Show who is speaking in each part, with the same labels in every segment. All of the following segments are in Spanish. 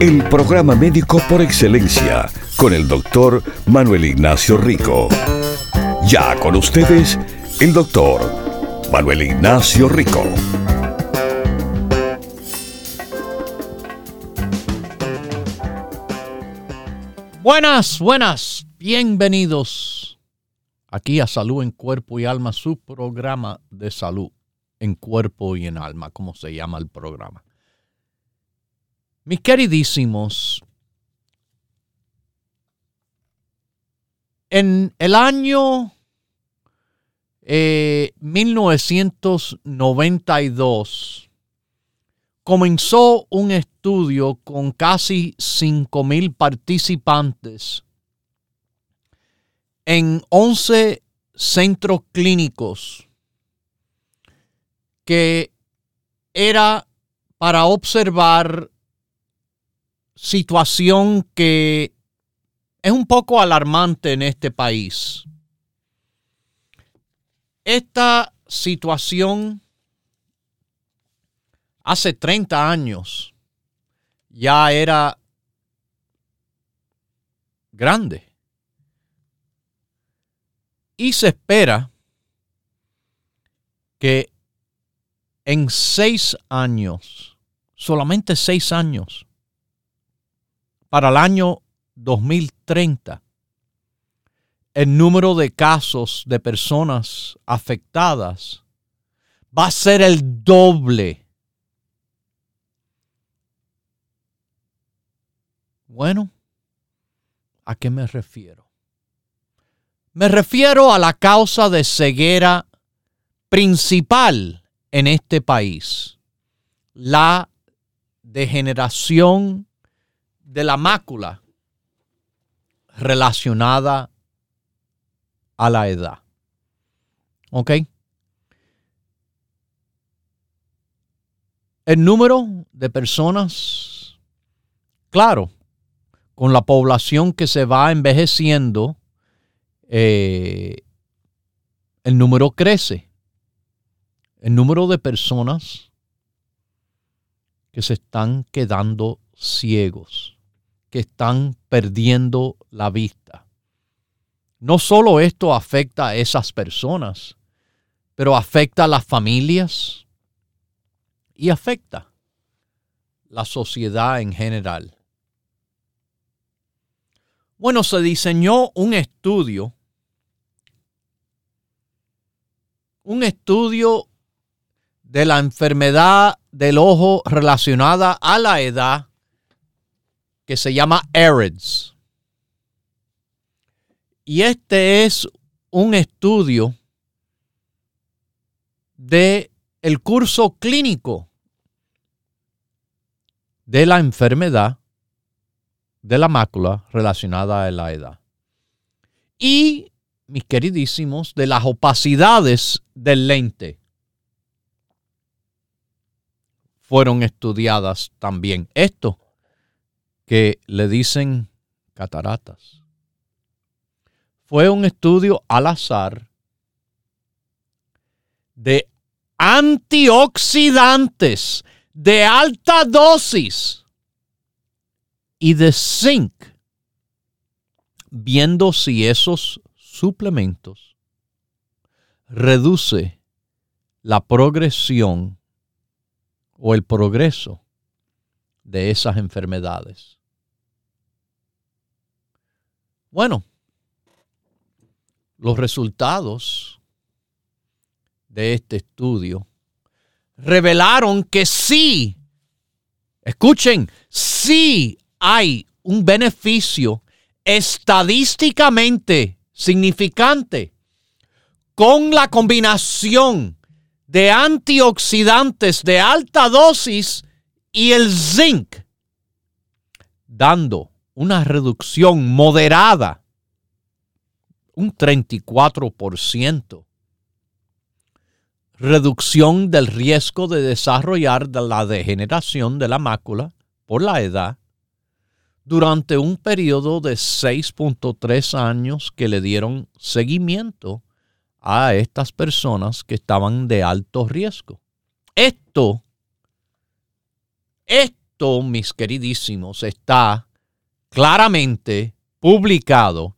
Speaker 1: El programa médico por excelencia con el doctor Manuel Ignacio Rico. Ya con ustedes, el doctor Manuel Ignacio Rico.
Speaker 2: Buenas, buenas, bienvenidos aquí a Salud en Cuerpo y Alma, su programa de salud en cuerpo y en alma, como se llama el programa. Mis queridísimos, En el año 1992 eh, comenzó un estudio con casi 5.000 participantes en 11 centros clínicos que era para observar situación que es un poco alarmante en este país. Esta situación hace 30 años ya era grande. Y se espera que en seis años, solamente seis años, para el año 2030, el número de casos de personas afectadas va a ser el doble. Bueno, ¿a qué me refiero? Me refiero a la causa de ceguera principal en este país, la degeneración de la mácula relacionada a la edad. ¿Ok? El número de personas, claro, con la población que se va envejeciendo, eh, el número crece. El número de personas que se están quedando ciegos que están perdiendo la vista. No solo esto afecta a esas personas, pero afecta a las familias y afecta la sociedad en general. Bueno, se diseñó un estudio, un estudio de la enfermedad del ojo relacionada a la edad que se llama AREDS. Y este es un estudio de el curso clínico de la enfermedad de la mácula relacionada a la edad. Y, mis queridísimos, de las opacidades del lente fueron estudiadas también. Esto que le dicen cataratas. Fue un estudio al azar de antioxidantes de alta dosis y de zinc, viendo si esos suplementos reduce la progresión o el progreso de esas enfermedades. Bueno, los resultados de este estudio revelaron que sí, escuchen, sí hay un beneficio estadísticamente significante con la combinación de antioxidantes de alta dosis y el zinc, dando una reducción moderada, un 34%. Reducción del riesgo de desarrollar la degeneración de la mácula por la edad durante un periodo de 6.3 años que le dieron seguimiento a estas personas que estaban de alto riesgo. Esto, esto, mis queridísimos, está claramente publicado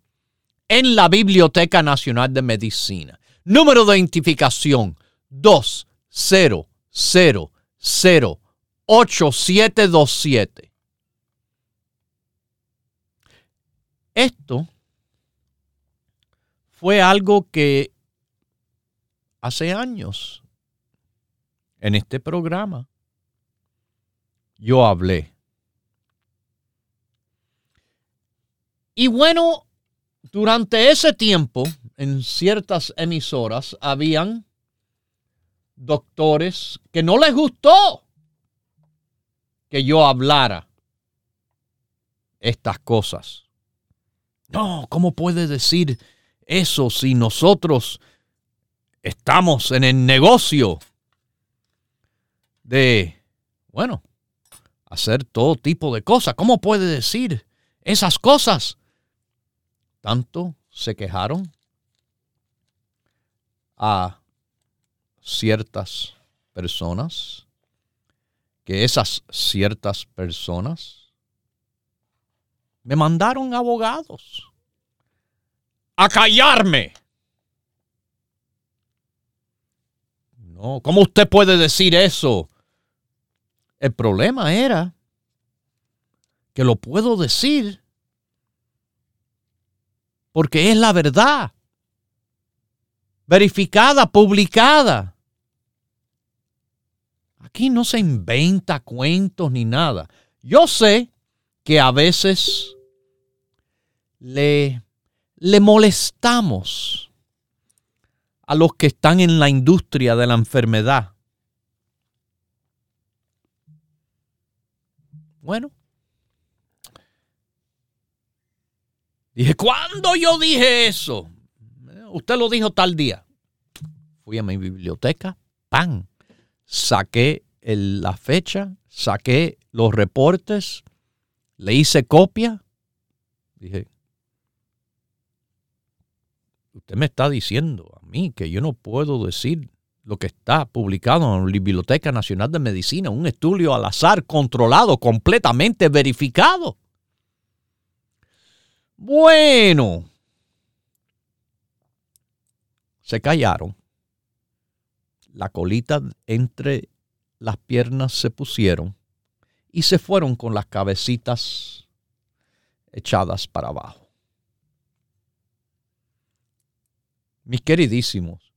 Speaker 2: en la Biblioteca Nacional de Medicina. Número de identificación 2008727. Esto fue algo que hace años en este programa yo hablé. Y bueno, durante ese tiempo, en ciertas emisoras, habían doctores que no les gustó que yo hablara estas cosas. No, ¿cómo puede decir eso si nosotros estamos en el negocio de, bueno, hacer todo tipo de cosas? ¿Cómo puede decir esas cosas? Tanto se quejaron a ciertas personas que esas ciertas personas me mandaron abogados a callarme. No, ¿cómo usted puede decir eso? El problema era que lo puedo decir porque es la verdad, verificada, publicada. Aquí no se inventa cuentos ni nada. Yo sé que a veces le, le molestamos a los que están en la industria de la enfermedad. Bueno, dije, ¿cuándo yo dije eso? Usted lo dijo tal día. Fui a mi biblioteca, pan, saqué la fecha, saqué los reportes, le hice copia. Dije, usted me está diciendo a mí que yo no puedo decir lo que está publicado en la Biblioteca Nacional de Medicina, un estudio al azar, controlado, completamente verificado. Bueno, se callaron, la colita entre las piernas se pusieron y se fueron con las cabecitas echadas para abajo. Mis queridísimos,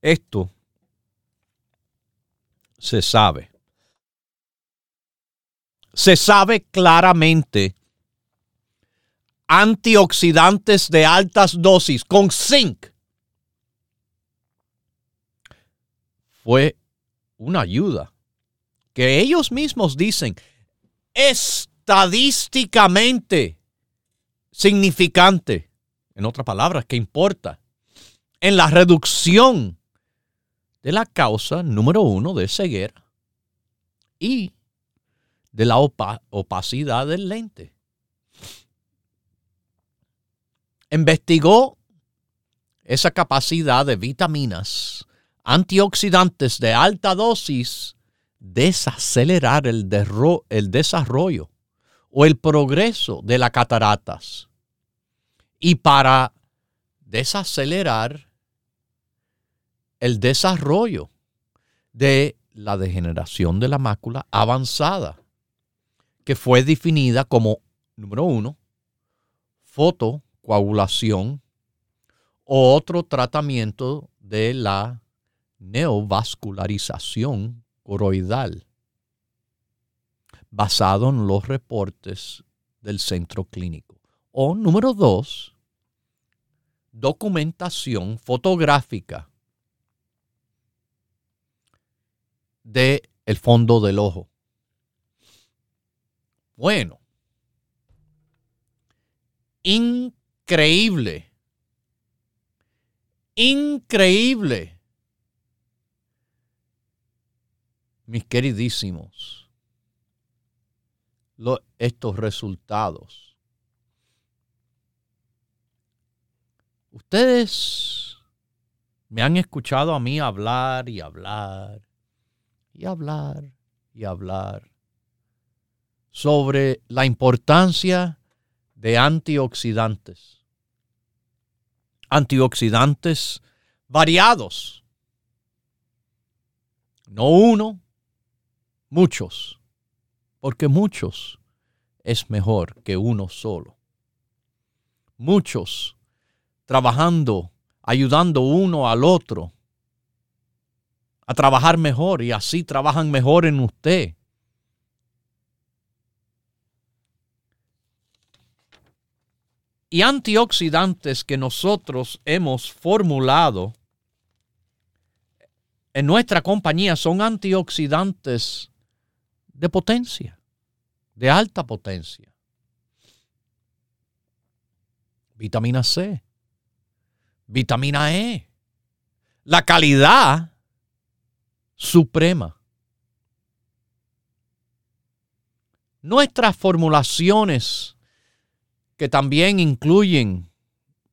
Speaker 2: esto se sabe. Se sabe claramente antioxidantes de altas dosis con zinc. Fue una ayuda que ellos mismos dicen estadísticamente significante, en otras palabras, que importa, en la reducción de la causa número uno de ceguera y de la opacidad del lente. Investigó esa capacidad de vitaminas antioxidantes de alta dosis desacelerar el, el desarrollo o el progreso de las cataratas. Y para desacelerar el desarrollo de la degeneración de la mácula avanzada, que fue definida como, número uno, fotocoagulación o otro tratamiento de la neovascularización coroidal, basado en los reportes del centro clínico. O número dos, documentación fotográfica de el fondo del ojo. Bueno, increíble, increíble, mis queridísimos, estos resultados. Ustedes me han escuchado a mí hablar y hablar y hablar y hablar sobre la importancia de antioxidantes. Antioxidantes variados. No uno, muchos. Porque muchos es mejor que uno solo. Muchos trabajando, ayudando uno al otro a trabajar mejor y así trabajan mejor en usted. Y antioxidantes que nosotros hemos formulado en nuestra compañía son antioxidantes de potencia, de alta potencia. Vitamina C, vitamina E. La calidad suprema. Nuestras formulaciones, que también incluyen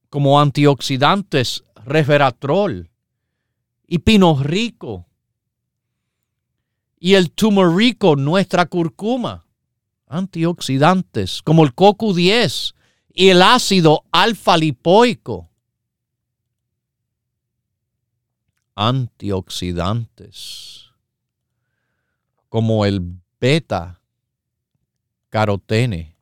Speaker 2: como antioxidantes resveratrol y pino rico. Y el rico, nuestra curcuma, antioxidantes como el CoQ10 y el ácido alfa lipoico antioxidantes como el beta carotene,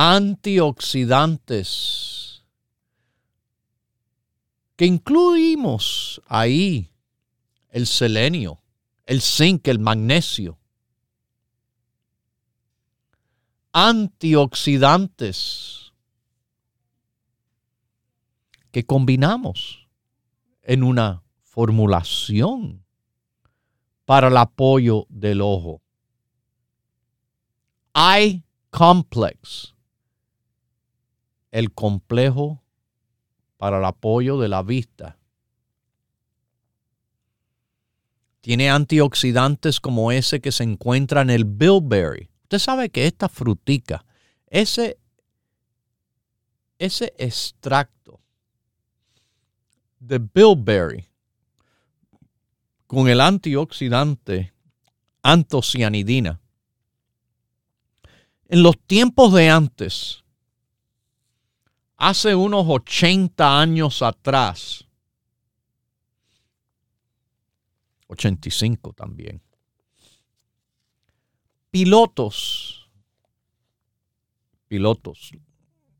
Speaker 2: antioxidantes que incluimos ahí el selenio, el zinc, el magnesio, antioxidantes que combinamos en una formulación para el apoyo del ojo. Eye Complex, el complejo para el apoyo de la vista. Tiene antioxidantes como ese que se encuentra en el bilberry. Usted sabe que esta frutica, ese, ese extracto de bilberry con el antioxidante antocianidina. En los tiempos de antes, hace unos 80 años atrás, 85 también, pilotos, pilotos,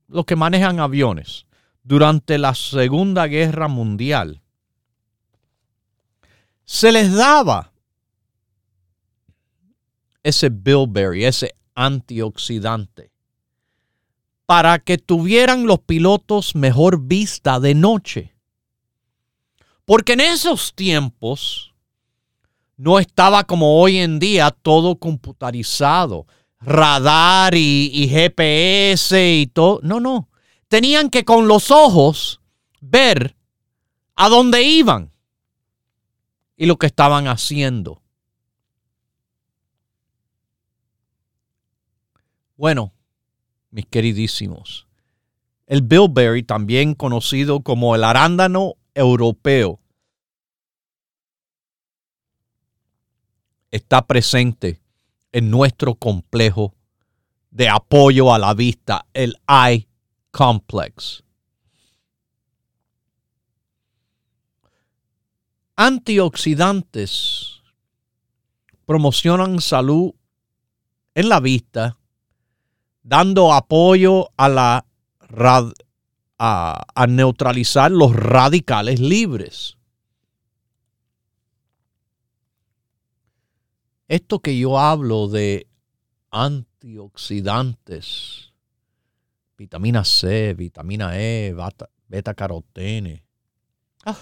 Speaker 2: los que manejan aviones, durante la Segunda Guerra Mundial, se les daba ese bilberry, ese antioxidante, para que tuvieran los pilotos mejor vista de noche. Porque en esos tiempos no estaba como hoy en día todo computarizado, radar y, GPS y todo. No, no tenían que con los ojos ver a dónde iban y lo que estaban haciendo. Bueno, mis queridísimos, el bilberry, también conocido como el arándano europeo, está presente en nuestro complejo de apoyo a la vista, el eye complex. Antioxidantes promocionan salud en la vista, dando apoyo a la a, a neutralizar los radicales libres. Esto que yo hablo de antioxidantes vitamina C, vitamina E, beta, carotene. Ah,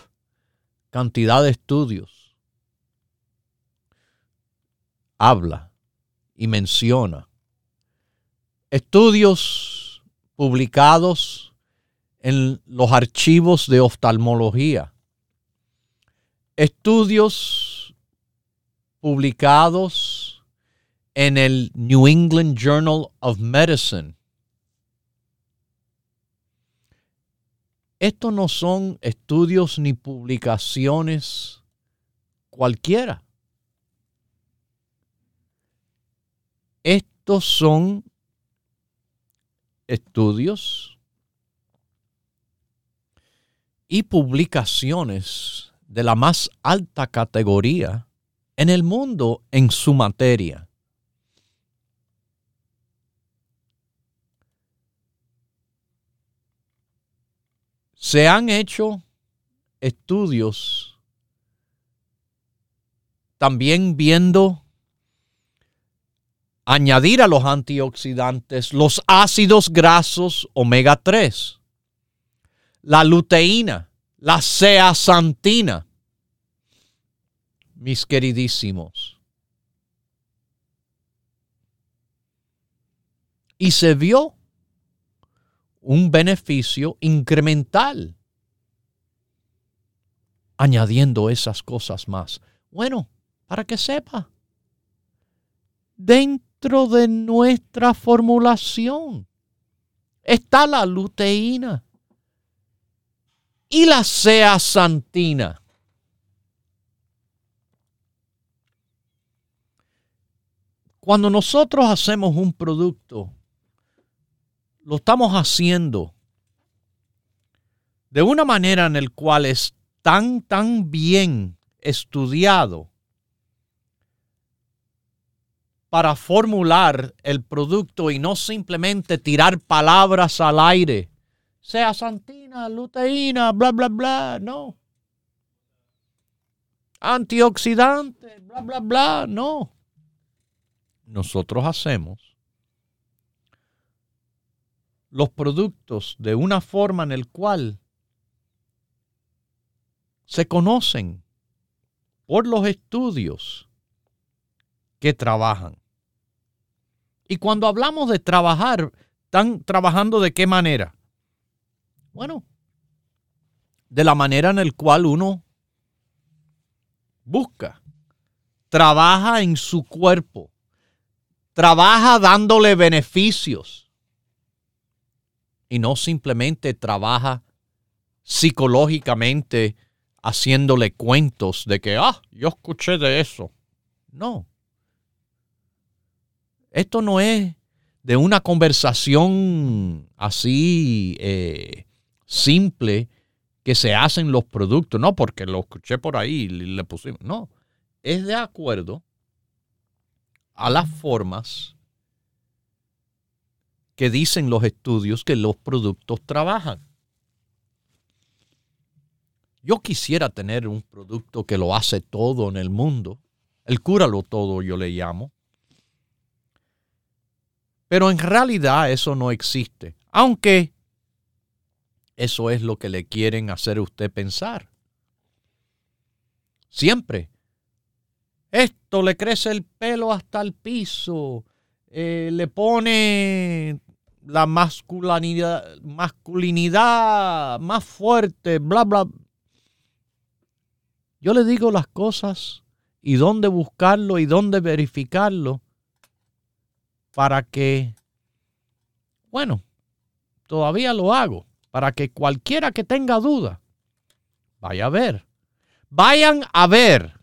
Speaker 2: cantidad de estudios habla y menciona estudios publicados en los archivos de oftalmología, estudios publicados en el New England Journal of Medicine. Estos no son estudios ni publicaciones cualquiera. Estos son estudios y publicaciones de la más alta categoría en el mundo en su materia. Se han hecho estudios también viendo añadir a los antioxidantes los ácidos grasos omega 3, la luteína, la zeaxantina. Mis queridísimos. Y se vio un beneficio incremental añadiendo esas cosas más. Bueno, para que sepa, dentro de nuestra formulación está la luteína y la zeaxantina. Cuando nosotros hacemos un producto, lo estamos haciendo de una manera en la cual es tan, tan bien estudiado para formular el producto y no simplemente tirar palabras al aire. Sea santina, luteína, bla, bla, bla, no. Antioxidante, bla, bla, bla, no. Nosotros hacemos los productos de una forma en el cual se conocen por los estudios que trabajan. Y cuando hablamos de trabajar, ¿están trabajando de qué manera? Bueno, de la manera en la cual uno busca, trabaja en su cuerpo, trabaja dándole beneficios y no simplemente trabaja psicológicamente haciéndole cuentos de que, ah, yo escuché de eso. No. Esto no es de una conversación así eh, simple que se hacen los productos, no porque lo escuché por ahí y le pusimos, no, es de acuerdo a las formas que dicen los estudios que los productos trabajan. Yo quisiera tener un producto que lo hace todo en el mundo, el cúralo todo yo le llamo, pero en realidad eso no existe. Aunque eso es lo que le quieren hacer a usted pensar. Siempre. Esto le crece el pelo hasta el piso. Eh, le pone la masculinidad, masculinidad más fuerte, bla, bla. Yo le digo las cosas y dónde buscarlo y dónde verificarlo para que, bueno, todavía lo hago, para que cualquiera que tenga duda, vaya a ver. Vayan a ver.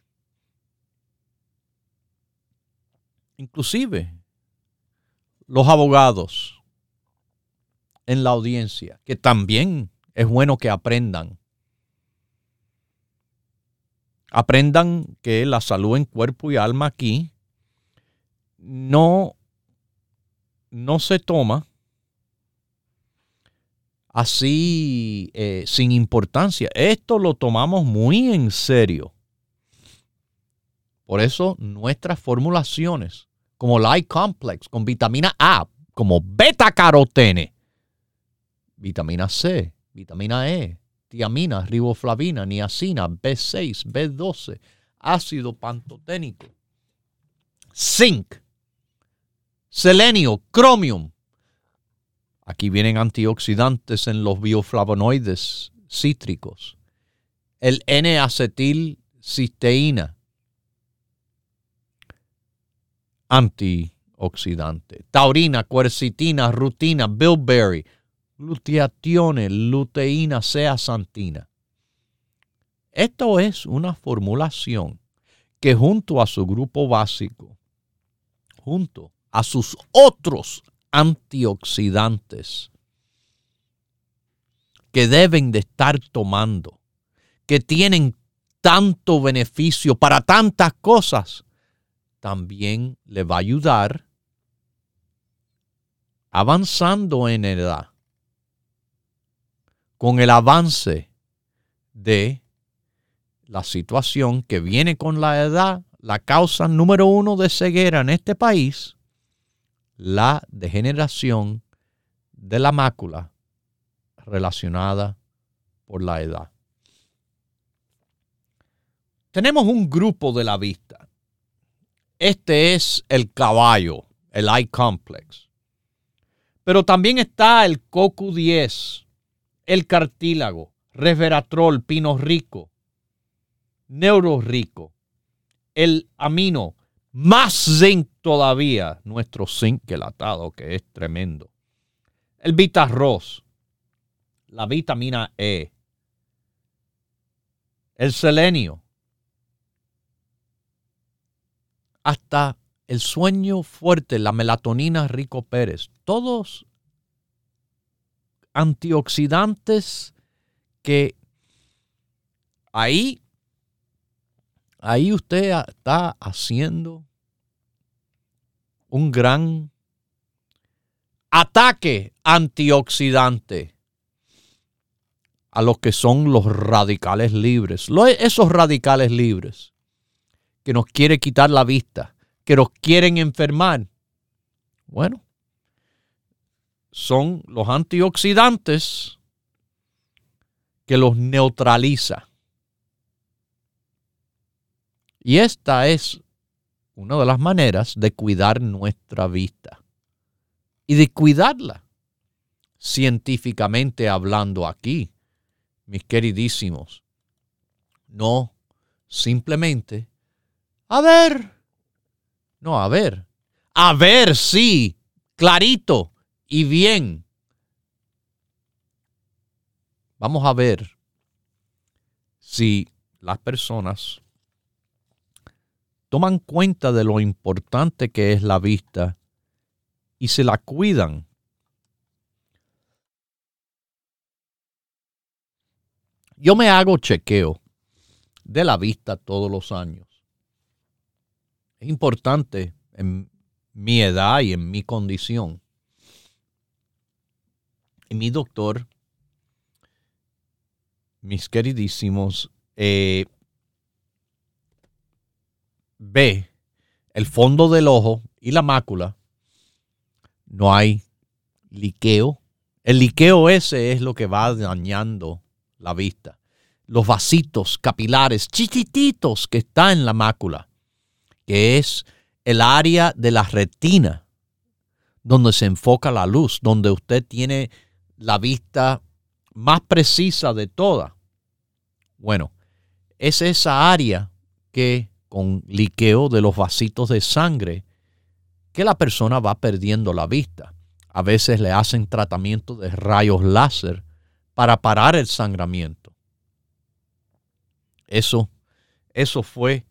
Speaker 2: Inclusive los abogados en la audiencia, que también es bueno que aprendan. Aprendan que la salud en cuerpo y alma aquí no no se toma así eh, sin importancia. Esto lo tomamos muy en serio. Por eso nuestras formulaciones, como la complex con vitamina A, como beta carotene, vitamina C, vitamina E, tiamina, riboflavina, niacina, B6, B12, ácido pantoténico, zinc, selenio, cromium. Aquí vienen antioxidantes en los bioflavonoides cítricos. El N-acetilcisteína, antioxidante. Taurina, quercitina, rutina, bilberry, gluteatione, luteína, zeaxantina. Esto es una formulación que junto a su grupo básico, junto a sus otros antioxidantes que deben de estar tomando, que tienen tanto beneficio para tantas cosas, también le va a ayudar avanzando en edad, con el avance de la situación que viene con la edad, la causa número uno de ceguera en este país, la degeneración de la mácula relacionada por la edad. Tenemos un grupo de la vista. Este es el caballo, el eye complex. Pero también está el CoQ10, el cartílago, resveratrol, pino rico, neuro rico, el amino, más zinc todavía, nuestro zinc quelatado, que es tremendo. El Vitarroz, la vitamina E, el selenio, hasta el sueño fuerte, la melatonina rico Pérez, todos antioxidantes que ahí ahí usted está haciendo un gran ataque antioxidante a los que son los radicales libres. Esos radicales libres que nos quieren quitar la vista, que nos quieren enfermar. Bueno, son los antioxidantes que los neutraliza. Y esta es una de las maneras de cuidar nuestra vista y de cuidarla científicamente hablando aquí, mis queridísimos. No simplemente, a ver, no, a ver, a ver, sí, clarito y bien. Vamos a ver si las personas toman cuenta de lo importante que es la vista y se la cuidan. Yo me hago chequeo de la vista todos los años. Es importante en mi edad y en mi condición. Y mi doctor, mis queridísimos, eh, ve el fondo del ojo y la mácula, no hay liqueo. El liqueo ese es lo que va dañando la vista. Los vasitos capilares chiquititos que está en la mácula, que es el área de la retina donde se enfoca la luz, donde usted tiene la vista más precisa de toda. Bueno, es esa área que con liqueo de los vasitos de sangre que la persona va perdiendo la vista. A veces le hacen tratamiento de rayos láser para parar el sangramiento. Eso, eso fue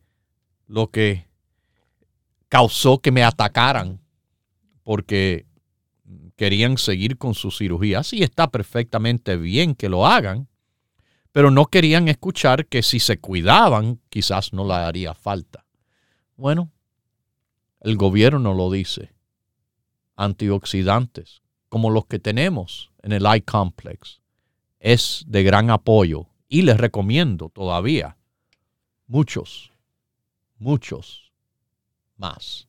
Speaker 2: lo que causó que me atacaran porque querían seguir con su cirugía. Sí está perfectamente bien que lo hagan, pero no querían escuchar que si se cuidaban quizás no le haría falta. Bueno, el gobierno lo dice. Antioxidantes, como los que tenemos en el iComplex, es de gran apoyo y les recomiendo todavía muchos, muchos más.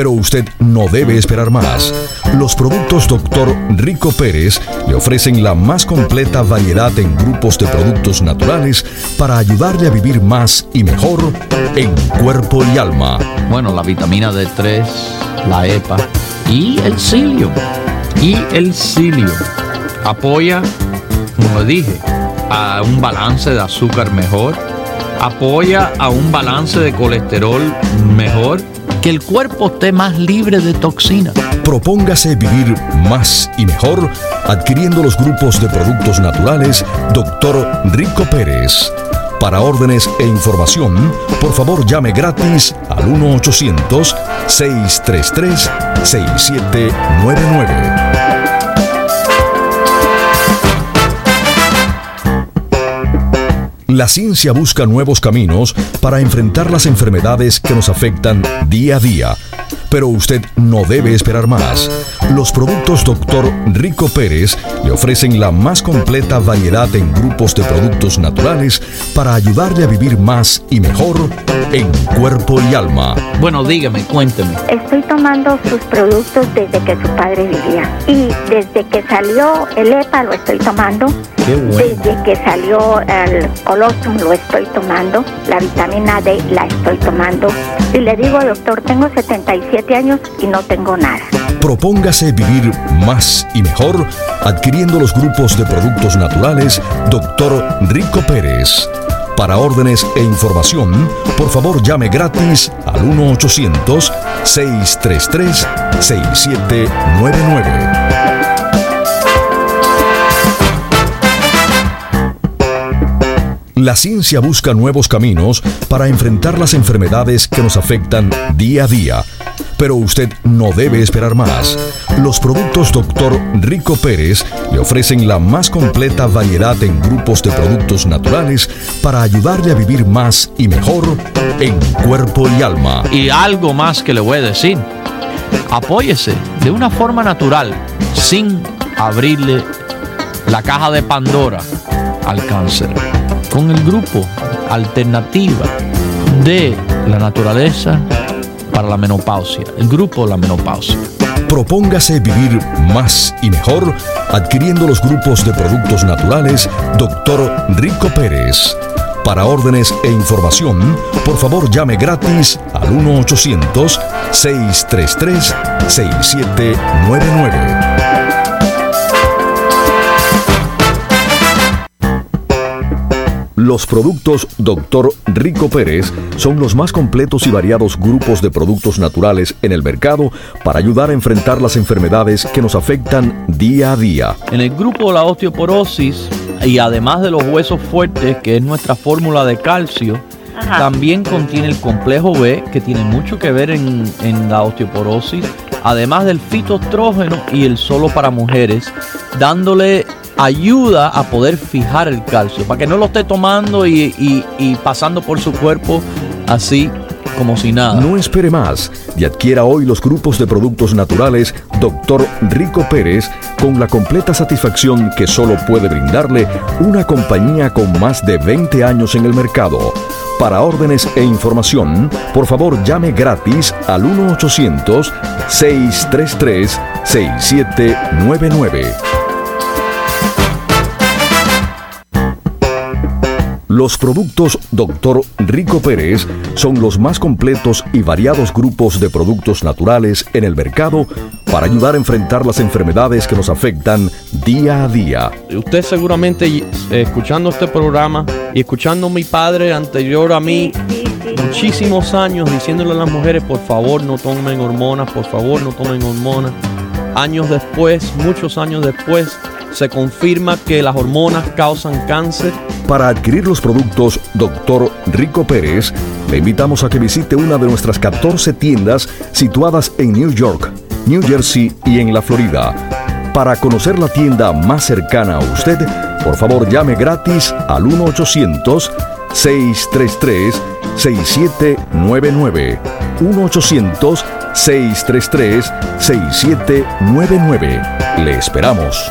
Speaker 3: pero usted no debe esperar más. Los productos Dr. Rico Pérez le ofrecen la más completa variedad en grupos de productos naturales para ayudarle a vivir más y mejor en cuerpo y alma.
Speaker 2: Bueno, la vitamina D3, la EPA y el cilio. Y el cilio apoya, como dije, a un balance de azúcar mejor, apoya a un balance de colesterol mejor que el cuerpo esté más libre de toxinas.
Speaker 3: Propóngase vivir más y mejor adquiriendo los grupos de productos naturales Dr. Rico Pérez. Para órdenes e información, por favor llame gratis al 1-800-633-6799. La ciencia busca nuevos caminos para enfrentar las enfermedades que nos afectan día a día. Pero usted no debe esperar más. Los productos Dr. Rico Pérez le ofrecen la más completa variedad en grupos de productos naturales para ayudarle a vivir más y mejor en cuerpo y alma.
Speaker 2: Bueno, dígame, cuénteme.
Speaker 4: Estoy tomando sus productos desde que su padre vivía. Y desde que salió el EPA lo estoy tomando. Desde que salió el colostrum lo estoy tomando. La vitamina D la estoy tomando. Y le digo, doctor, tengo 77 años y no tengo nada.
Speaker 3: Propóngase vivir más y mejor adquiriendo los grupos de productos naturales Dr. Rico Pérez. Para órdenes e información, por favor llame gratis al 1-800-633-6799. La ciencia busca nuevos caminos para enfrentar las enfermedades que nos afectan día a día pero usted no debe esperar más. Los productos Dr. Rico Pérez le ofrecen la más completa variedad en grupos de productos naturales para ayudarle a vivir más y mejor en cuerpo y alma.
Speaker 2: Y algo más que le voy a decir. Apóyese de una forma natural, sin abrirle la caja de Pandora al cáncer, con el grupo Alternativa de la Naturaleza para la menopausia, el grupo La Menopausia.
Speaker 3: Propóngase vivir más y mejor adquiriendo los grupos de productos naturales Dr. Rico Pérez. Para órdenes e información, por favor llame gratis al 1-800-633-6799. Los productos Dr. Rico Pérez son los más completos y variados grupos de productos naturales en el mercado para ayudar a enfrentar las enfermedades que nos afectan día a día.
Speaker 2: En el grupo la osteoporosis y además de los huesos fuertes, que es nuestra fórmula de calcio, también contiene el complejo B, que tiene mucho que ver en, en la osteoporosis, además del fitostrógeno y el solo para mujeres, dándole ayuda a poder fijar el calcio, para que no lo esté tomando y, pasando por su cuerpo así como si nada.
Speaker 3: No espere más y adquiera hoy los grupos de productos naturales Dr. Rico Pérez con la completa satisfacción que solo puede brindarle una compañía con más de 20 años en el mercado. Para órdenes e información, por favor llame gratis al 1-800-633-6799. Los productos Dr. Rico Pérez son los más completos y variados grupos de productos naturales en el mercado para ayudar a enfrentar las enfermedades que nos afectan día a día.
Speaker 2: Usted seguramente eh, escuchando este programa y escuchando a mi padre anterior a mí, muchísimos años diciéndole a las mujeres, por favor no tomen hormonas, por favor no tomen hormonas. Años después, muchos años después,
Speaker 5: se confirma que las hormonas causan cáncer.
Speaker 3: Para adquirir los productos Dr. Rico Pérez, le invitamos a que visite una de nuestras 14 tiendas situadas en New York, New Jersey y en la Florida. Para conocer la tienda más cercana a usted, por favor llame gratis al 1-800-633-6799. 1-800-633-6799. Le esperamos.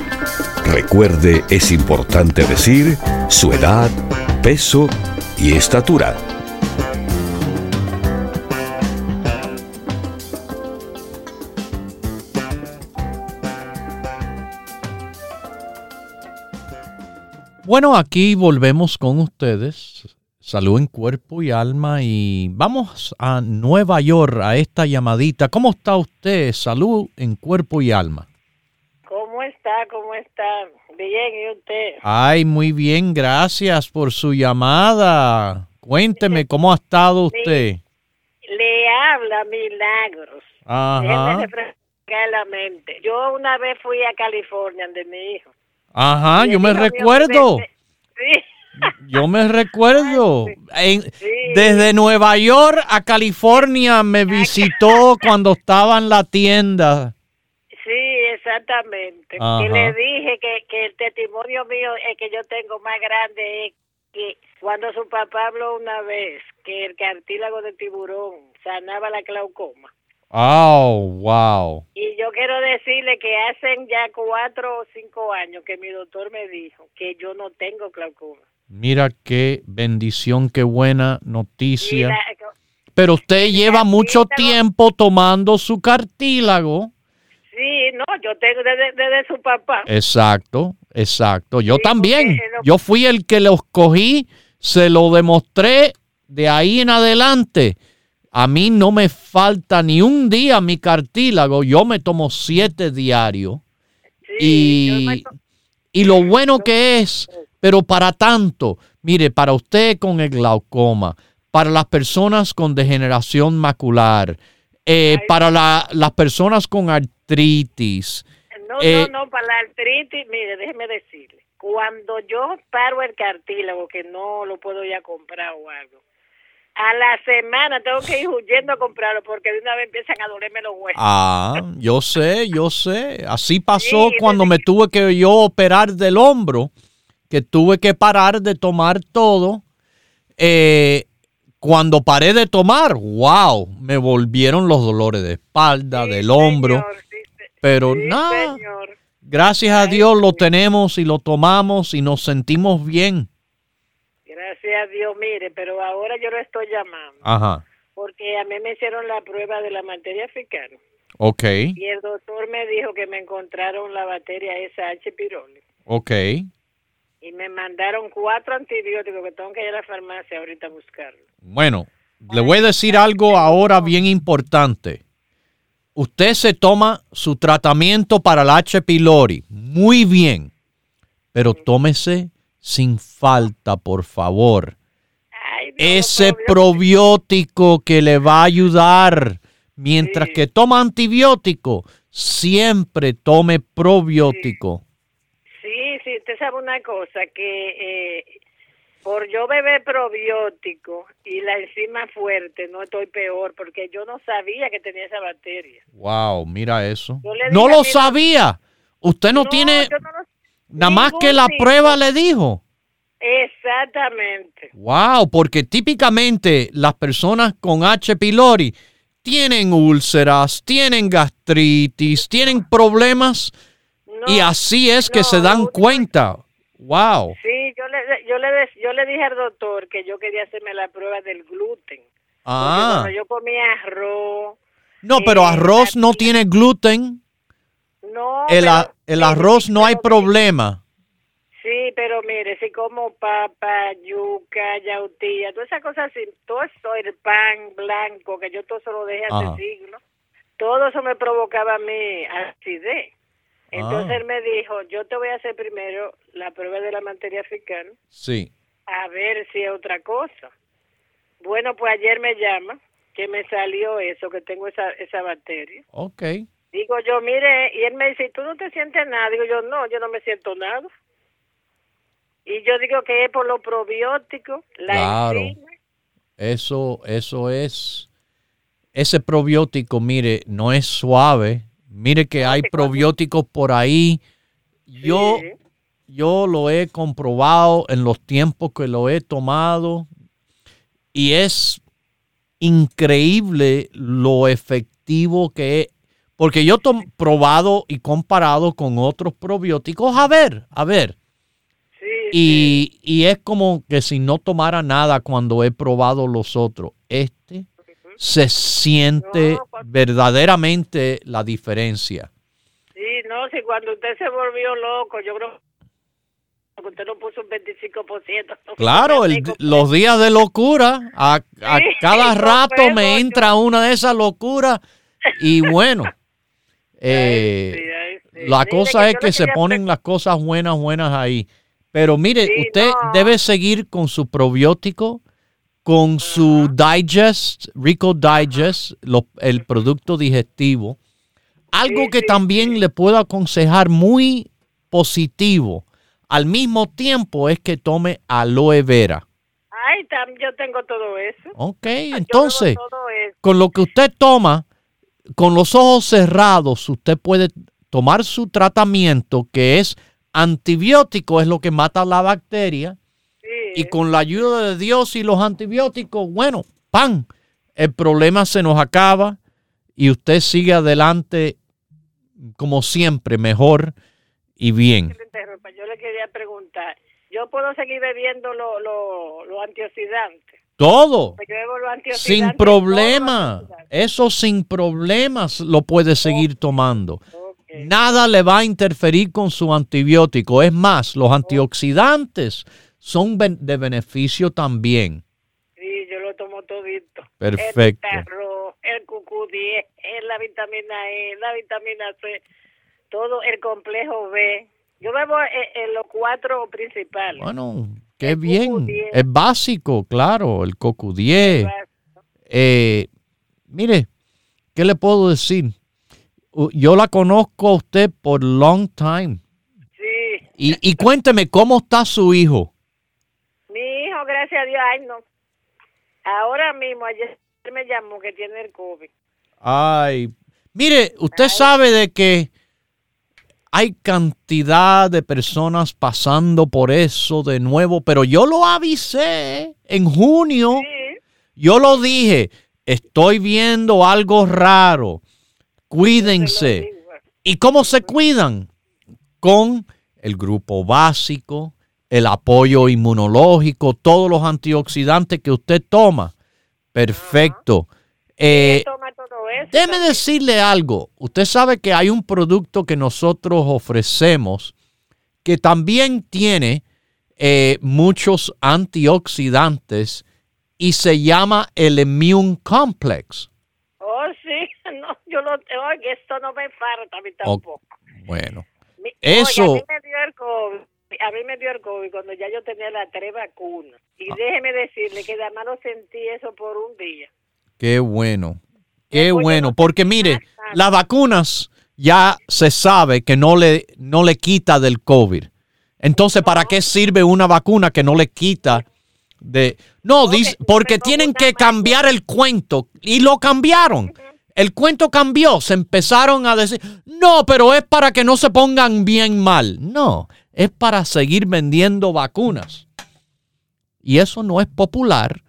Speaker 3: Recuerde, es importante decir su edad, peso y estatura.
Speaker 2: Bueno, aquí volvemos con ustedes. Salud en cuerpo y alma y vamos a Nueva York a esta llamadita. ¿Cómo está usted? Salud en cuerpo y alma.
Speaker 6: ¿Cómo está? ¿Cómo está? Bien, ¿y usted?
Speaker 2: Ay, muy bien, gracias por su llamada. Cuénteme, ¿cómo ha estado usted?
Speaker 6: Le habla Milagros.
Speaker 2: Ajá.
Speaker 6: la mente. Yo una vez fui a California de mi hijo.
Speaker 2: Ajá, yo me recuerdo.
Speaker 6: Sí.
Speaker 2: Yo me recuerdo. Desde Nueva York a California me visitó cuando estaba en la tienda.
Speaker 6: Exactamente. Y le dije que, que el testimonio mío es que yo tengo más grande es que cuando su papá habló una vez que el cartílago de tiburón sanaba la glaucoma.
Speaker 2: Oh, wow.
Speaker 6: Y yo quiero decirle que hacen ya cuatro o cinco años que mi doctor me dijo que yo no tengo glaucoma.
Speaker 2: Mira qué bendición, qué buena noticia. Pero usted lleva mucho tiempo tomando su cartílago.
Speaker 6: No, yo tengo desde, su papá.
Speaker 2: Exacto, exacto. Yo también. Yo fui el que lo escogí, se lo demostré de ahí en adelante. A mí no me falta ni un día mi cartílago. Yo me tomo siete diarios. y, y lo bueno que es, pero para tanto, mire, para usted con el glaucoma, para las personas con degeneración macular, eh, para las personas con artritis.
Speaker 6: No, no, eh, no, para la artritis, mire, déjeme decirle, cuando yo paro el cartílago, que no lo puedo ya comprar o algo, a la semana tengo que ir huyendo a comprarlo porque de una vez empiezan a dolerme los huesos.
Speaker 2: Ah, yo sé, yo sé. Así pasó cuando me tuve que yo operar del hombro, que tuve que parar de tomar todo. Eh, cuando paré de tomar, wow, me volvieron los dolores de espalda, del hombro. Pero nada, gracias a Dios lo tenemos y lo tomamos y nos sentimos bien.
Speaker 6: Gracias a Dios, mire, pero ahora yo lo estoy llamando.
Speaker 2: Ajá.
Speaker 6: Porque a mí me hicieron la prueba de la materia fecal.
Speaker 2: Ok.
Speaker 6: Y el doctor me dijo que me encontraron la bacteria esa H. pylori.
Speaker 2: Ok.
Speaker 6: Y me mandaron cuatro antibióticos que tengo que ir a la farmacia ahorita a buscarlo.
Speaker 2: Bueno, le voy a decir algo ahora bien importante. Usted se toma su tratamiento para el H. pylori. Muy bien. Pero tómese sin falta, por favor. Ese probiótico que le va a ayudar. Mientras que toma antibiótico, siempre tome probiótico.
Speaker 6: Sí, usted sabe una cosa, que eh, por yo beber probiótico y la enzima fuerte, no estoy peor, porque yo no sabía que tenía esa bacteria.
Speaker 2: Wow, mira eso. No lo sabía. Usted no, tiene... Nada más que la prueba le dijo.
Speaker 6: Exactamente.
Speaker 2: Wow, porque típicamente las personas con H. pylori tienen úlceras, tienen gastritis, tienen problemas y así es que se dan cuenta. Wow.
Speaker 6: Sí, yo le, yo, le, yo le dije al doctor que yo quería hacerme la prueba del gluten.
Speaker 2: Ah.
Speaker 6: yo comía arroz.
Speaker 2: No, pero eh, arroz no tiene gluten.
Speaker 6: No.
Speaker 2: El,
Speaker 6: pero-
Speaker 2: a- el arroz no hay problema.
Speaker 6: Sí, pero mire, si como papa, yuca, yautía, todas esas cosas así, todo eso, el pan blanco, que yo todo eso lo dejé hace siglos, todo eso me provocaba a mí acidez. Entonces
Speaker 2: Ah.
Speaker 6: él me dijo, yo te voy a hacer primero la prueba de la materia africana,
Speaker 2: Sí.
Speaker 6: a ver si es otra cosa. Bueno, pues ayer me llama, que me salió eso, que tengo esa, esa bacteria.
Speaker 2: Ok.
Speaker 6: Digo yo, mire, y él me dice, ¿tú no te sientes nada? Digo yo, no, yo no me siento nada. Y yo digo que es por los probióticos, la
Speaker 2: Claro.
Speaker 6: enzima.
Speaker 2: Eso, eso es. Ese probiótico, mire, no es suave. Mire que hay probióticos por ahí. Yo,
Speaker 6: Sí.
Speaker 2: yo lo he comprobado en los tiempos que lo he tomado y es increíble lo efectivo que es. Porque yo he probado y comparado con otros probióticos. A ver, a ver.
Speaker 6: Sí,
Speaker 2: Y, y es como que si no tomara nada cuando he probado los otros. Se siente
Speaker 6: No, pues-
Speaker 2: verdaderamente la diferencia.
Speaker 6: sí, no, si cuando usted se volvió loco, yo creo que usted no puso un 25%.
Speaker 2: Claro, el- los días de locura, a, a
Speaker 6: Sí,
Speaker 2: cada rato
Speaker 6: puedo
Speaker 2: me
Speaker 6: yo.
Speaker 2: entra una de esas locuras y bueno, eh,
Speaker 6: sí, ay, sí.
Speaker 2: la cosa
Speaker 6: que
Speaker 2: es que se ponen las cosas buenas, buenas ahí. Pero mire,
Speaker 6: Sí,
Speaker 2: usted
Speaker 6: no.
Speaker 2: debe seguir con su probiótico, con su Digest, Rico Digest, lo- el producto digestivo. Algo que también le puedo aconsejar muy positivo al mismo tiempo es que tome aloe vera.
Speaker 6: Ay, yo tengo todo eso.
Speaker 2: Ok, entonces,
Speaker 6: eso.
Speaker 2: con lo que usted toma, con los ojos cerrados, usted puede tomar su tratamiento que es antibiótico, es lo que mata la bacteria. Y con la ayuda de Dios y los antibióticos, bueno, pan, el problema se nos acaba y usted sigue adelante como siempre, mejor y bien.
Speaker 6: yo le quería preguntar, ¿yo puedo seguir bebiendo los lo, lo antioxidantes?
Speaker 2: Todo.
Speaker 6: Pues antioxidantes.
Speaker 2: Sin
Speaker 6: todos los
Speaker 2: problema. Eso sin problemas lo puede seguir tomando. Nada le va a interferir con su antibiótico. Es más, los antioxidantes son de beneficio también.
Speaker 6: Sí, yo lo tomo todito.
Speaker 2: Perfecto.
Speaker 6: El tarro, el QQ10, el- la vitamina E, la vitamina C, todo el complejo B. Yo bebo eh, eh, los cuatro principales.
Speaker 2: Bueno, qué
Speaker 6: El
Speaker 2: bien.
Speaker 6: CoQ10.
Speaker 2: Es básico, claro, el CoQ10. Eh, mire, ¿qué le puedo decir? Yo la conozco a usted por long time.
Speaker 6: Sí,
Speaker 2: Y, y cuénteme, ¿cómo está su hijo?
Speaker 6: Gracias a Dios, ay no. Ahora mismo, ayer me llamó que tiene el COVID.
Speaker 2: Ay, mire, usted sabe de que hay cantidad de personas pasando por eso de nuevo, pero yo lo avisé en junio.
Speaker 6: Sí,
Speaker 2: Yo lo dije, estoy viendo algo raro. Cuídense. ¿Y cómo se cuidan? Con el grupo básico, el apoyo inmunológico, todos los antioxidantes que usted toma. Perfecto. Eh,
Speaker 6: Toma todo eso.
Speaker 2: déjeme decirle algo. Usted sabe que hay un producto que nosotros ofrecemos que también tiene eh, muchos antioxidantes y se llama el Immune Complex.
Speaker 6: Oh, sí, no, yo lo, oye, esto no me falta a mí tampoco.
Speaker 2: Bueno,
Speaker 6: Mi-
Speaker 2: Eso-
Speaker 6: oye, a mí me dio el COVID, a mí me dio el COVID cuando ya yo tenía las tres vacunas. Y
Speaker 2: Ah.
Speaker 6: déjeme decirle que además no sentí eso por un día.
Speaker 2: qué bueno. Qué
Speaker 6: Después
Speaker 2: bueno,
Speaker 6: no
Speaker 2: porque mire, las vacunas ya se sabe que no le, no le quita del COVID. Entonces, ¿para qué sirve una vacuna que no le quita de... No, dice, porque tienen que cambiar el cuento y lo cambiaron. El cuento cambió, se empezaron a decir, no, pero es para que no se pongan bien mal. No, es para seguir vendiendo vacunas. Y eso no es popular,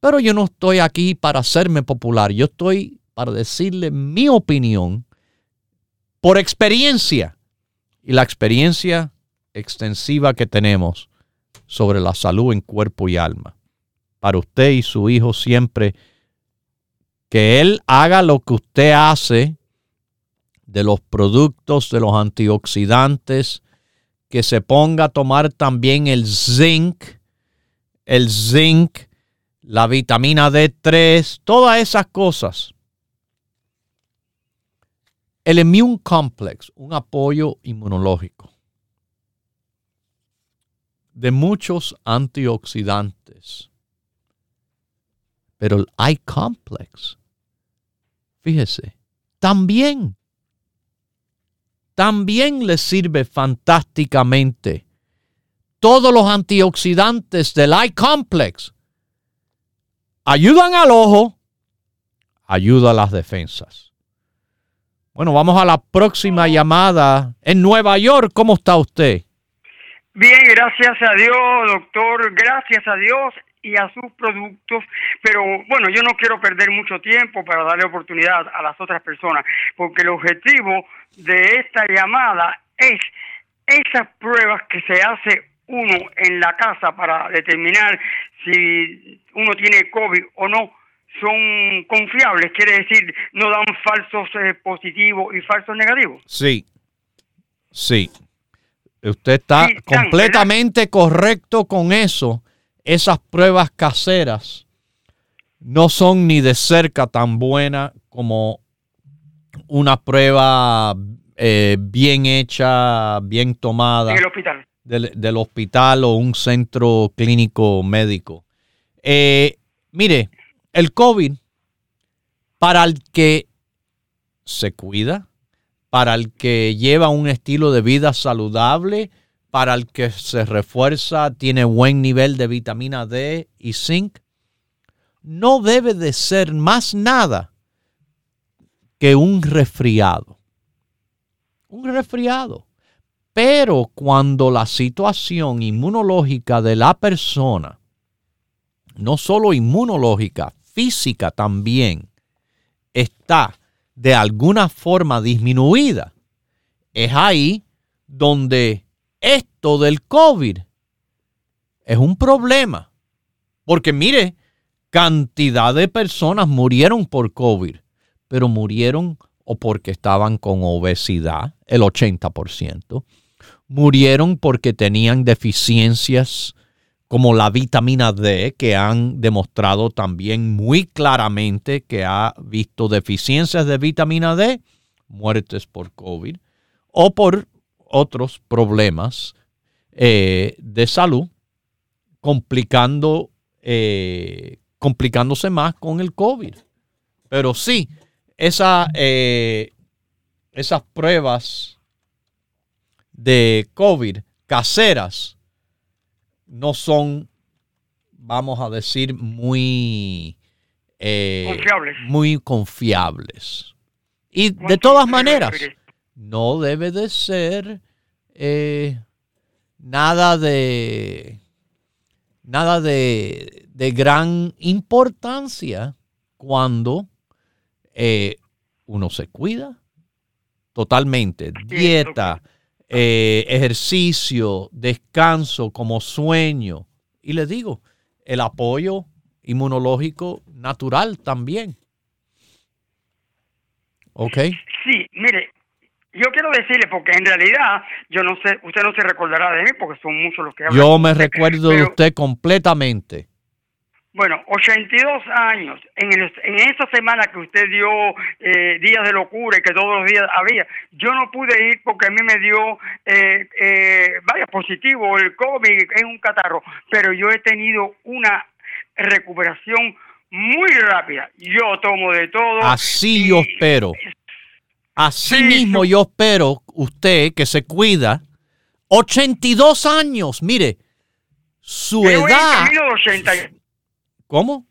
Speaker 2: pero yo no estoy aquí para hacerme popular, yo estoy para decirle mi opinión por experiencia y la experiencia extensiva que tenemos sobre la salud en cuerpo y alma. Para usted y su hijo siempre que él haga lo que usted hace de los productos, de los antioxidantes, que se ponga a tomar también el zinc, el zinc, la vitamina D3, todas esas cosas. El Immune Complex, un apoyo inmunológico de muchos antioxidantes. Pero el I-Complex, fíjese, también, también le sirve fantásticamente. Todos los antioxidantes del I-Complex ayudan al ojo, ayuda a las defensas. Bueno, vamos a la próxima llamada. En Nueva York, ¿cómo está usted?
Speaker 7: Bien, gracias a Dios, doctor, gracias a Dios y a sus productos, pero bueno, yo no quiero perder mucho tiempo para darle oportunidad a las otras personas, porque el objetivo de esta llamada es esas pruebas que se hace uno en la casa para determinar si uno tiene COVID o no, son confiables, quiere decir, no dan falsos eh, positivos y falsos negativos.
Speaker 2: Sí, sí. Usted está completamente correcto con eso. Esas pruebas caseras no son ni de cerca tan buenas como una prueba eh, bien hecha, bien tomada.
Speaker 7: En el hospital.
Speaker 2: Del, hospital o un centro clínico médico. Eh, mire, el COVID, para el que se cuida, para el que lleva un estilo de vida saludable, para el que se refuerza, tiene buen nivel de vitamina D y zinc, no debe de ser más nada que un resfriado. Un resfriado. Pero cuando la situación inmunológica de la persona, no solo inmunológica, física también, está de alguna forma disminuida, es ahí donde esto del COVID es un problema. Porque mire, cantidad de personas murieron por COVID, pero murieron o porque estaban con obesidad, el 80%. Murieron porque tenían deficiencias como la vitamina D, que han demostrado también muy claramente que ha visto deficiencias de vitamina D, muertes por COVID, o por otros problemas eh, de salud, complicando, eh, complicándose más con el COVID. Pero sí, esa, eh, esas pruebas de COVID caseras, no son, vamos a decir, muy,
Speaker 7: eh, confiables.
Speaker 2: muy confiables. Y de todas maneras, no debe de ser eh, nada de nada de, de gran importancia cuando eh, uno se cuida totalmente. Dieta, eh, ejercicio, descanso como sueño. Y le digo, el apoyo inmunológico natural también. ¿Ok?
Speaker 7: Sí, mire, yo quiero decirle, porque en realidad, yo no sé, usted no se recordará de mí, porque son muchos los que hablan.
Speaker 2: Yo me recuerdo de usted completamente.
Speaker 7: Bueno, 82 años, en, en esa semana que usted dio eh, días de locura y que todos los días había, yo no pude ir porque a mí me dio, eh, eh, vaya, positivo el COVID, es un catarro, pero yo he tenido una recuperación muy rápida. Yo tomo de todo.
Speaker 2: Así yo espero. Así mismo yo espero usted que se cuida. 82 años, mire, su edad... ¿Cómo?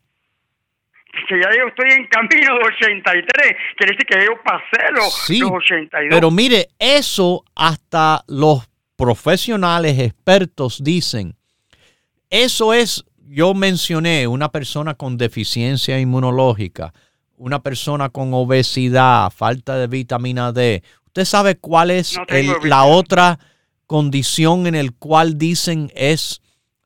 Speaker 7: Que ya yo estoy en camino de 83. Quiere decir que yo pasé los, sí, 82.
Speaker 2: Pero mire, eso hasta los profesionales expertos dicen. Eso es, yo mencioné, una persona con deficiencia inmunológica, una persona con obesidad, falta de vitamina D. ¿Usted sabe cuál es la otra condición en el cual dicen es,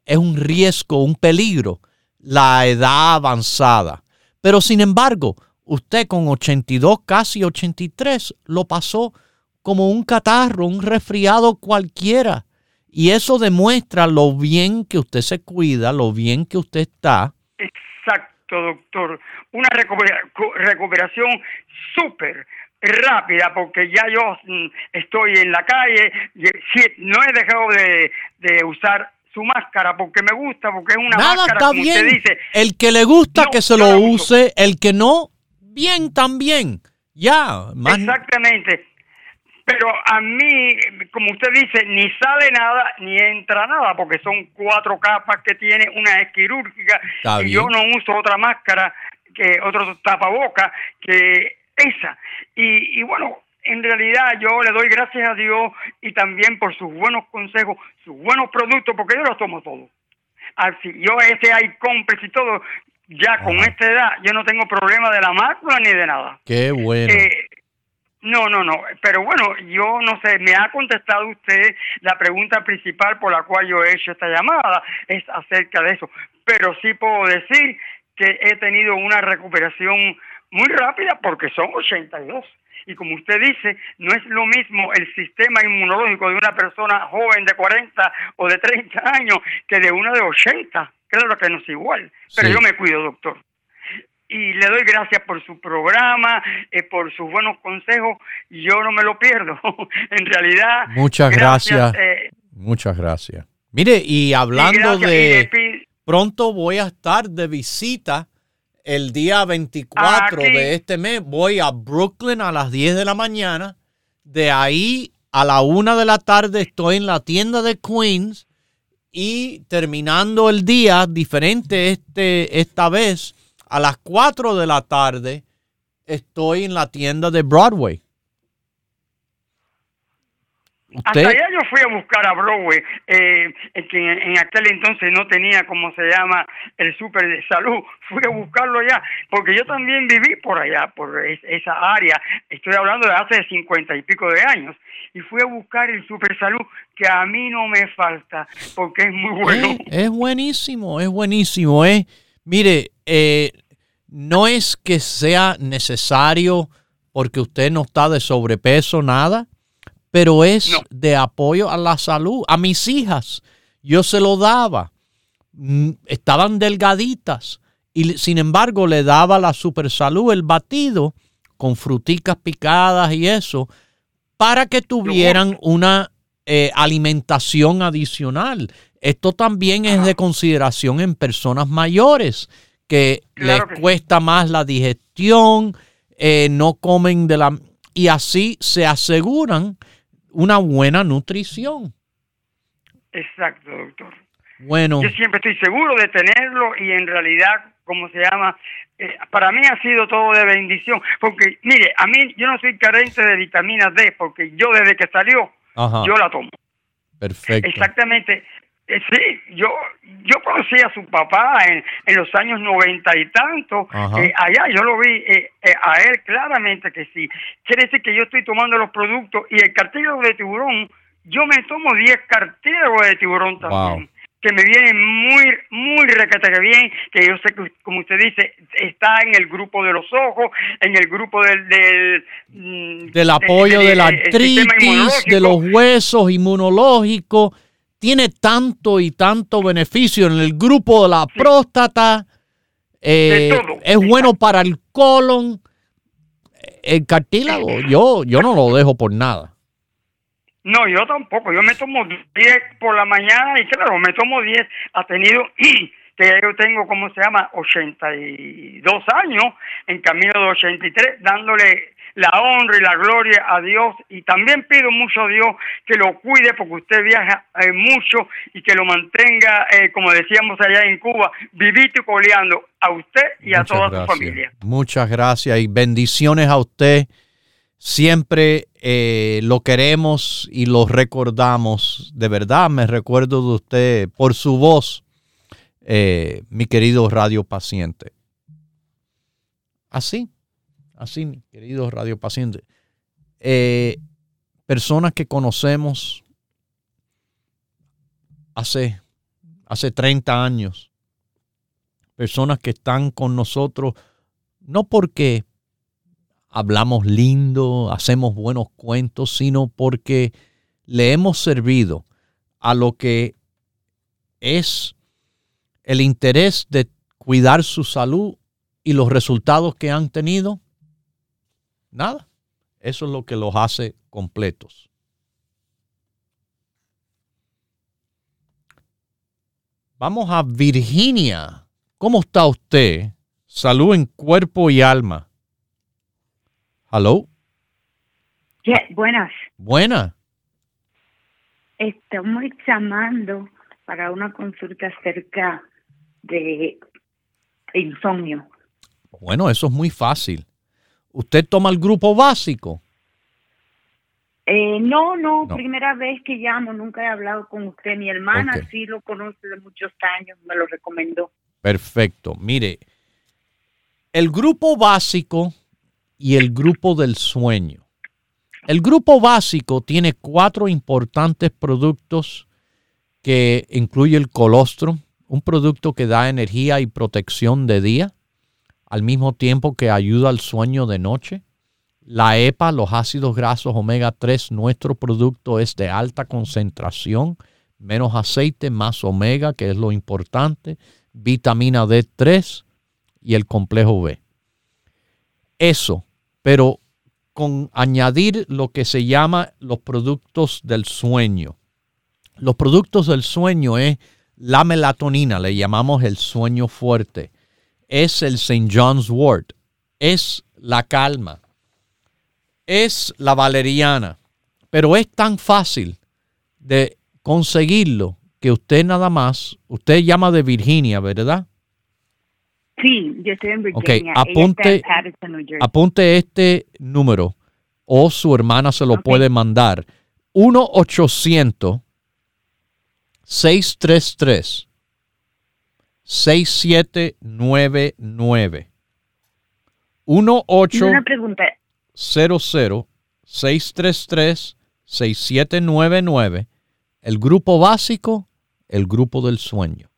Speaker 2: es un riesgo, un peligro? La edad avanzada. Pero sin embargo, usted con 82, casi 83, lo pasó como un catarro, un resfriado cualquiera. Y eso demuestra lo bien que usted se cuida, lo bien que usted está.
Speaker 7: Exacto, doctor. Una recuperación súper rápida porque ya yo mm, estoy en la calle, no he dejado de, usar su máscara porque me gusta, porque es una
Speaker 2: Nada
Speaker 7: máscara,
Speaker 2: está bien. dice. El que le gusta que se lo use, el que no, bien también. Ya,
Speaker 7: Exactamente. Pero a mí, como usted dice, ni sale nada ni entra nada, porque son cuatro capas que tiene, una es quirúrgica, y yo no uso otra máscara, que otro tapaboca, que esa. Y, y bueno, en realidad yo le doy gracias a Dios y también por sus buenos consejos, sus buenos productos, porque yo los tomo todos. Así, yo ese hay cómplice y todo, ya con esta edad, yo no tengo problema de la mácula ni de nada.
Speaker 2: Qué bueno.
Speaker 7: Eh, no, no, no, pero bueno, yo no sé, me ha contestado usted la pregunta principal por la cual yo he hecho esta llamada, es acerca de eso, pero sí puedo decir que he tenido una recuperación muy rápida porque son 82. Y como usted dice, no es lo mismo el sistema inmunológico de una persona joven de 40 o de 30 años que de una de 80. Claro que no es igual, pero yo me cuido, doctor y le doy gracias por su programa, eh, por sus buenos consejos. Yo no me lo pierdo. en realidad.
Speaker 2: Muchas gracias. Eh, muchas gracias. Mire, y hablando de. Pronto voy a estar de visita el día 24 de este mes. Voy a Brooklyn a las 10 de la mañana. De ahí a la 1 de la tarde estoy en la tienda de Queens. Y terminando el día, diferente este, esta vez, a las 4 de la tarde estoy en la tienda de Broadway.
Speaker 7: Hasta allá yo fui a buscar a Broadway, eh, que en, aquel entonces no tenía, como se llama, el súper de salud. Fui a buscarlo allá, porque yo también viví por allá, por esa área. Estoy hablando de hace cincuenta y pico de años. Y fui a buscar el super salud, que a mí no me falta, porque es muy bueno.
Speaker 2: Es, es buenísimo, es buenísimo. Eh. Mire, eh, no es que sea necesario porque usted no está de sobrepeso, nada, pero es de apoyo a la salud. A mis hijas, yo se lo daba. Mm, estaban delgaditas y sin embargo le daba la super salud, el batido con fruticas picadas y eso, para que tuvieran una eh, alimentación adicional. Esto también es de consideración en personas mayores que les cuesta más la digestión, eh, no comen de la... y así se aseguran una buena nutrición.
Speaker 7: Exacto, doctor.
Speaker 2: Bueno.
Speaker 7: Yo siempre estoy seguro de tenerlo y en realidad, como se llama, eh, para mí ha sido todo de bendición, porque mire, a mí yo no soy carente de vitamina D, porque yo desde que salió, yo la tomo.
Speaker 2: Perfecto.
Speaker 7: Exactamente. Eh, sí, yo yo conocí a su papá en, en los años noventa y tanto, eh, allá yo lo vi eh, a él claramente que sí. Quiere decir que yo estoy tomando los productos y el cartílago de tiburón, yo me tomo 10 cartílagos de tiburón también. Que me viene muy, muy requete bien, que yo sé que, como usted dice, está en el grupo de los ojos, en el grupo del. Del,
Speaker 2: mm, del apoyo de, la artritis, de los huesos inmunológicos tiene tanto y tanto beneficio en el grupo de la próstata. Eh, es bueno para el colon. El cartílago, yo, yo no lo dejo por nada.
Speaker 7: No, yo tampoco. Yo me tomo 10 por la mañana y claro, me tomo 10. Ha tenido, que yo tengo, ¿cómo se llama? 82 años, en camino de 83, dándole la honra y la gloria a Dios y también pido mucho a Dios que lo cuide porque usted viaja eh, mucho y que lo mantenga, eh, como decíamos allá en Cuba, vivito y coleando a usted y a toda su familia.
Speaker 2: Muchas gracias y bendiciones a usted. Siempre eh, lo queremos y lo recordamos. De verdad, me recuerdo de usted por su voz, mi querido radio paciente. Así así, mis queridos radiopacientes, eh, personas que conocemos hace, hace 30 años, personas que están con nosotros, no porque hablamos lindo, hacemos buenos cuentos, sino porque le hemos servido a lo que es el interés de cuidar su salud y los resultados que han tenido. Nada. Eso es lo que los hace completos. Vamos a Virginia. ¿Cómo está usted? Salud en cuerpo y alma. Hello.
Speaker 8: buenas.
Speaker 2: Buenas.
Speaker 8: Estamos llamando para una consulta acerca de insomnio.
Speaker 2: Bueno, eso es muy fácil. ¿Usted toma el grupo básico?
Speaker 8: Eh, no, no, primera vez que llamo, nunca he hablado con usted. Mi hermana sí lo conoce de muchos años, me lo recomendó.
Speaker 2: Perfecto. Mire, el grupo básico y el grupo del sueño. El grupo básico tiene cuatro importantes productos que incluye el colostrum, un producto que da energía y protección de día, al mismo tiempo que ayuda al sueño de noche. La EPA, los ácidos grasos omega 3, nuestro producto es de alta concentración, menos aceite, más omega, que es lo importante, vitamina D3 y el complejo B. Eso, pero con añadir lo que se llama los productos del sueño. Los productos del sueño es la melatonina, le llamamos el sueño fuerte. Es el St. John's Wort. Es la calma es la valeriana, pero es tan fácil de conseguirlo que usted nada más, usted llama de Virginia, ¿verdad?
Speaker 8: Sí, yo estoy en Virginia.
Speaker 2: apunte, apunte este número o su hermana se lo puede mandar. 1-800-633. 6799. 1 8
Speaker 8: Una pregunta.
Speaker 2: 00-633-6799, el grupo básico, el grupo del sueño.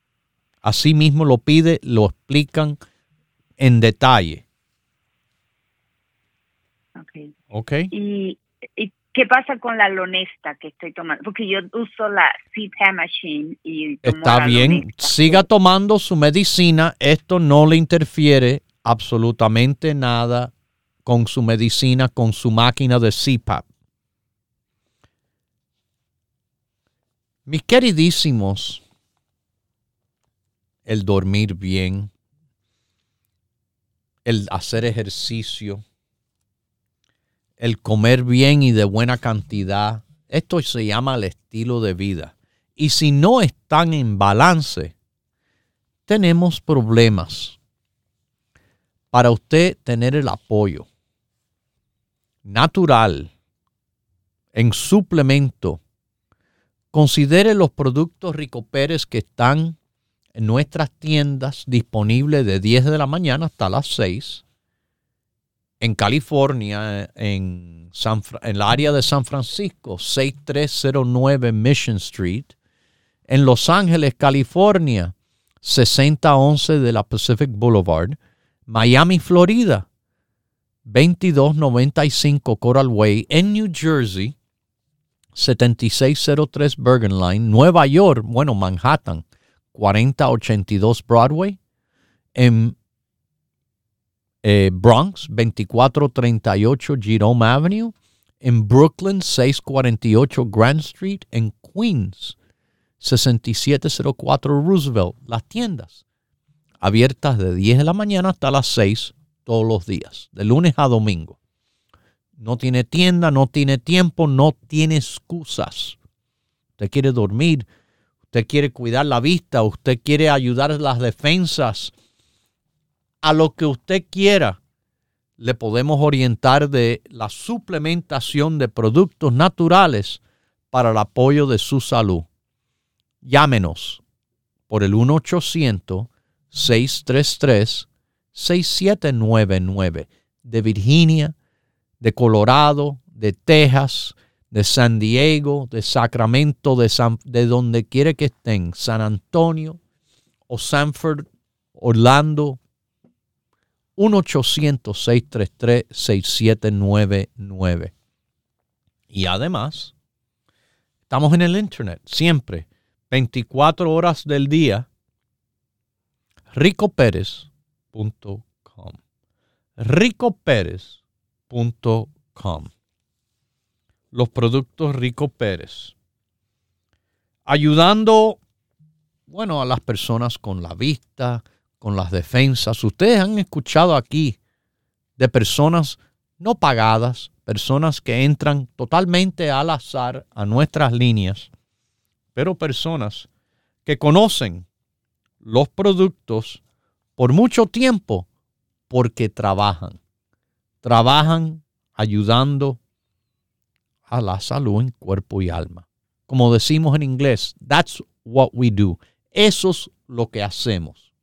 Speaker 2: Así mismo lo pide, lo explican en detalle.
Speaker 8: Ok. ¿Y, qué pasa con la lonesta que estoy tomando? Porque yo uso la CPAP machine y
Speaker 2: Está bien, siga tomando su medicina, esto no le interfiere absolutamente nada con su medicina, con su máquina de CPAP. Mis queridísimos, el dormir bien, el hacer ejercicio, el comer bien y de buena cantidad, esto se llama el estilo de vida. Y si no están en balance, tenemos problemas. Para usted tener el apoyo natural, en suplemento, considere los productos Rico Pérez que están en nuestras tiendas disponibles de 10 de la mañana hasta las 6. En California, en, San, en área de San Francisco, 6309 Mission Street. En Los Ángeles, California, 6011 de la Pacific Boulevard. Miami, Florida, 2295 Coral Way en New Jersey, 7603 Bergen Line, Nueva York, bueno, Manhattan, 4082 Broadway, en eh, Bronx, 2438 Jerome Avenue, en Brooklyn, 648 Grand Street, en Queens, 6704 Roosevelt, las tiendas abiertas de 10 de la mañana hasta las 6 todos los días, de lunes a domingo. No tiene tienda, no tiene tiempo, no tiene excusas. Usted quiere dormir, usted quiere cuidar la vista, usted quiere ayudar las defensas. A lo que usted quiera, le podemos orientar de la suplementación de productos naturales para el apoyo de su salud. Llámenos por el 1 800 633 6799 de Virginia, de Colorado, de Texas, de San Diego, de Sacramento, de, San, de donde quiere que estén, San Antonio o Sanford, Orlando 1-800-633-6799. Y además, estamos en el Internet siempre, 24 horas del día, ricopérez.com. ricopérez.com. Los productos Rico Pérez. Ayudando, bueno, a las personas con la vista, con las defensas. Ustedes han escuchado aquí de personas no pagadas, personas que entran totalmente al azar a nuestras líneas, pero personas que conocen los productos por mucho tiempo porque trabajan. Trabajan ayudando a la salud en cuerpo y alma. Como decimos en inglés, that's what we do. Eso es lo que hacemos.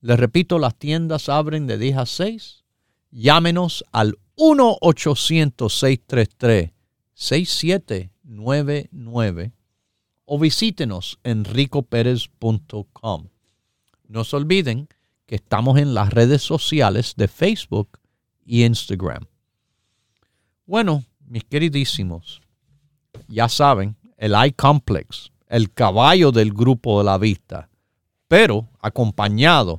Speaker 2: Les repito, las tiendas abren de 10 a 6. Llámenos al 1-800-633-6799 o visítenos en ricoperez.com. No se olviden que estamos en las redes sociales de Facebook y Instagram. Bueno, mis queridísimos, ya saben, el eye complex, el caballo del grupo de la vista, pero acompañado